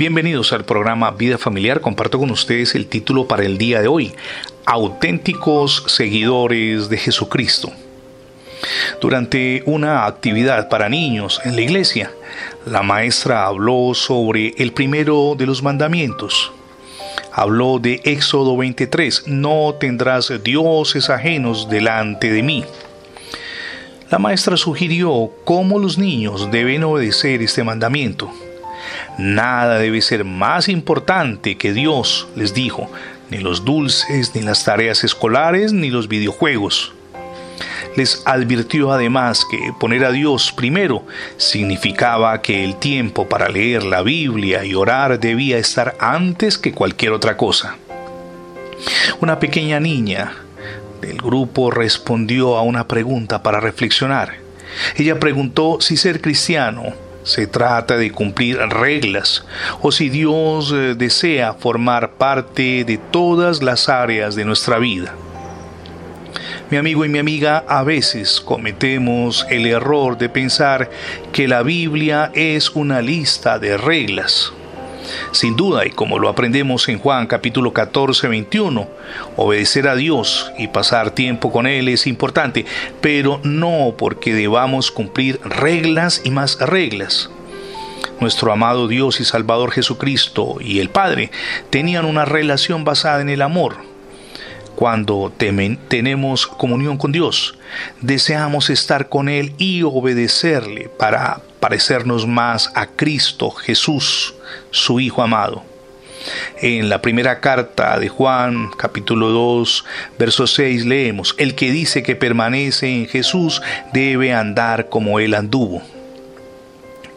Bienvenidos al programa Vida Familiar. Comparto con ustedes el título para el día de hoy, Auténticos Seguidores de Jesucristo. Durante una actividad para niños en la iglesia, la maestra habló sobre el primero de los mandamientos. Habló de Éxodo 23, no tendrás dioses ajenos delante de mí. La maestra sugirió cómo los niños deben obedecer este mandamiento. Nada debe ser más importante que Dios, les dijo, ni los dulces, ni las tareas escolares, ni los videojuegos. Les advirtió además que poner a Dios primero significaba que el tiempo para leer la Biblia y orar debía estar antes que cualquier otra cosa. Una pequeña niña del grupo respondió a una pregunta para reflexionar. Ella preguntó si ser cristiano se trata de cumplir reglas o si Dios eh, desea formar parte de todas las áreas de nuestra vida. Mi amigo y mi amiga, a veces cometemos el error de pensar que la Biblia es una lista de reglas. Sin duda, y como lo aprendemos en Juan capítulo 14, 21, obedecer a Dios y pasar tiempo con Él es importante, pero no porque debamos cumplir reglas y más reglas. Nuestro amado Dios y Salvador Jesucristo y el Padre tenían una relación basada en el amor cuando tenemos comunión con Dios, deseamos estar con Él y obedecerle para parecernos más a Cristo Jesús, su Hijo amado. En la primera carta de Juan, capítulo 2, verso 6, leemos, El que dice que permanece en Jesús debe andar como Él anduvo.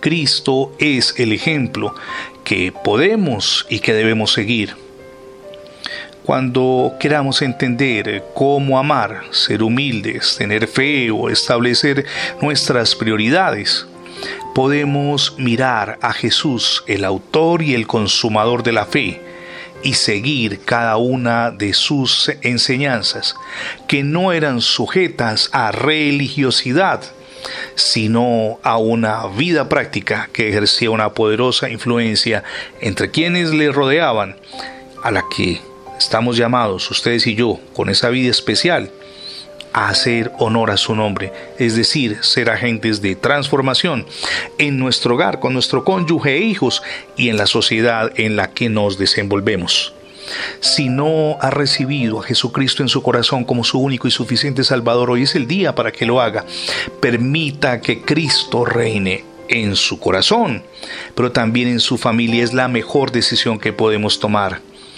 Cristo es el ejemplo que podemos y que debemos seguir. Cuando queramos entender cómo amar, ser humildes, tener fe o establecer nuestras prioridades, podemos mirar a Jesús, el autor y el consumador de la fe, y seguir cada una de sus enseñanzas, que no eran sujetas a religiosidad, sino a una vida práctica que ejercía una poderosa influencia entre quienes le rodeaban, a la que Estamos llamados, ustedes y yo, con esa vida especial, a hacer honor a su nombre, es decir, ser agentes de transformación en nuestro hogar, con nuestro cónyuge e hijos y en la sociedad en la que nos desenvolvemos. Si no ha recibido a Jesucristo en su corazón como su único y suficiente Salvador, hoy es el día para que lo haga. Permita que Cristo reine en su corazón, pero también en su familia es la mejor decisión que podemos tomar.